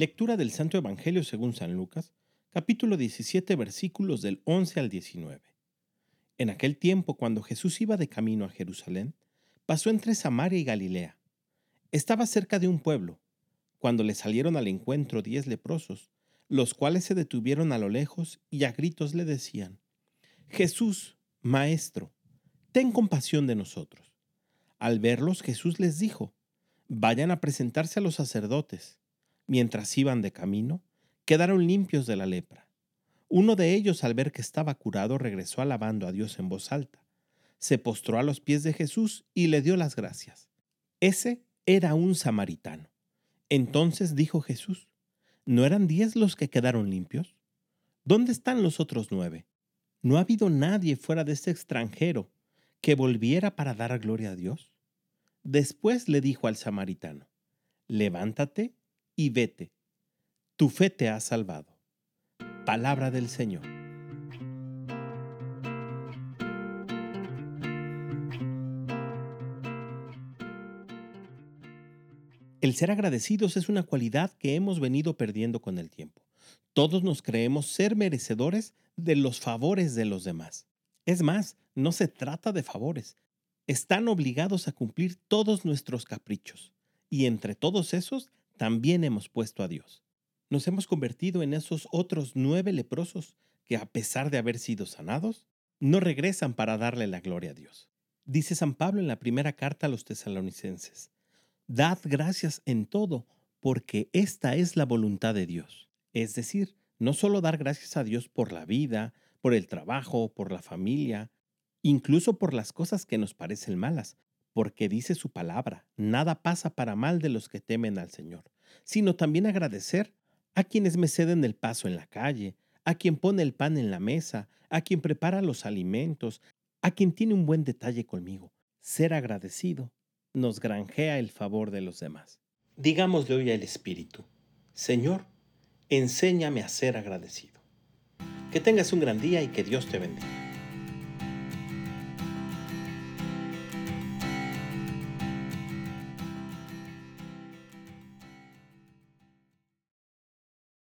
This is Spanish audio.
Lectura del Santo Evangelio según San Lucas, capítulo 17, versículos del 11 al 19. En aquel tiempo, cuando Jesús iba de camino a Jerusalén, pasó entre Samaria y Galilea. Estaba cerca de un pueblo, cuando le salieron al encuentro diez leprosos, los cuales se detuvieron a lo lejos y a gritos le decían, Jesús, Maestro, ten compasión de nosotros. Al verlos, Jesús les dijo, Vayan a presentarse a los sacerdotes mientras iban de camino, quedaron limpios de la lepra. Uno de ellos, al ver que estaba curado, regresó alabando a Dios en voz alta. Se postró a los pies de Jesús y le dio las gracias. Ese era un samaritano. Entonces dijo Jesús, ¿no eran diez los que quedaron limpios? ¿Dónde están los otros nueve? ¿No ha habido nadie fuera de este extranjero que volviera para dar gloria a Dios? Después le dijo al samaritano, levántate y vete. Tu fe te ha salvado. Palabra del Señor. El ser agradecidos es una cualidad que hemos venido perdiendo con el tiempo. Todos nos creemos ser merecedores de los favores de los demás. Es más, no se trata de favores. Están obligados a cumplir todos nuestros caprichos. Y entre todos esos también hemos puesto a Dios. Nos hemos convertido en esos otros nueve leprosos que a pesar de haber sido sanados, no regresan para darle la gloria a Dios. Dice San Pablo en la primera carta a los tesalonicenses, Dad gracias en todo, porque esta es la voluntad de Dios. Es decir, no solo dar gracias a Dios por la vida, por el trabajo, por la familia, incluso por las cosas que nos parecen malas, porque dice su palabra, nada pasa para mal de los que temen al Señor, sino también agradecer a quienes me ceden el paso en la calle, a quien pone el pan en la mesa, a quien prepara los alimentos, a quien tiene un buen detalle conmigo. Ser agradecido nos granjea el favor de los demás. Digámosle hoy al Espíritu, Señor, enséñame a ser agradecido. Que tengas un gran día y que Dios te bendiga.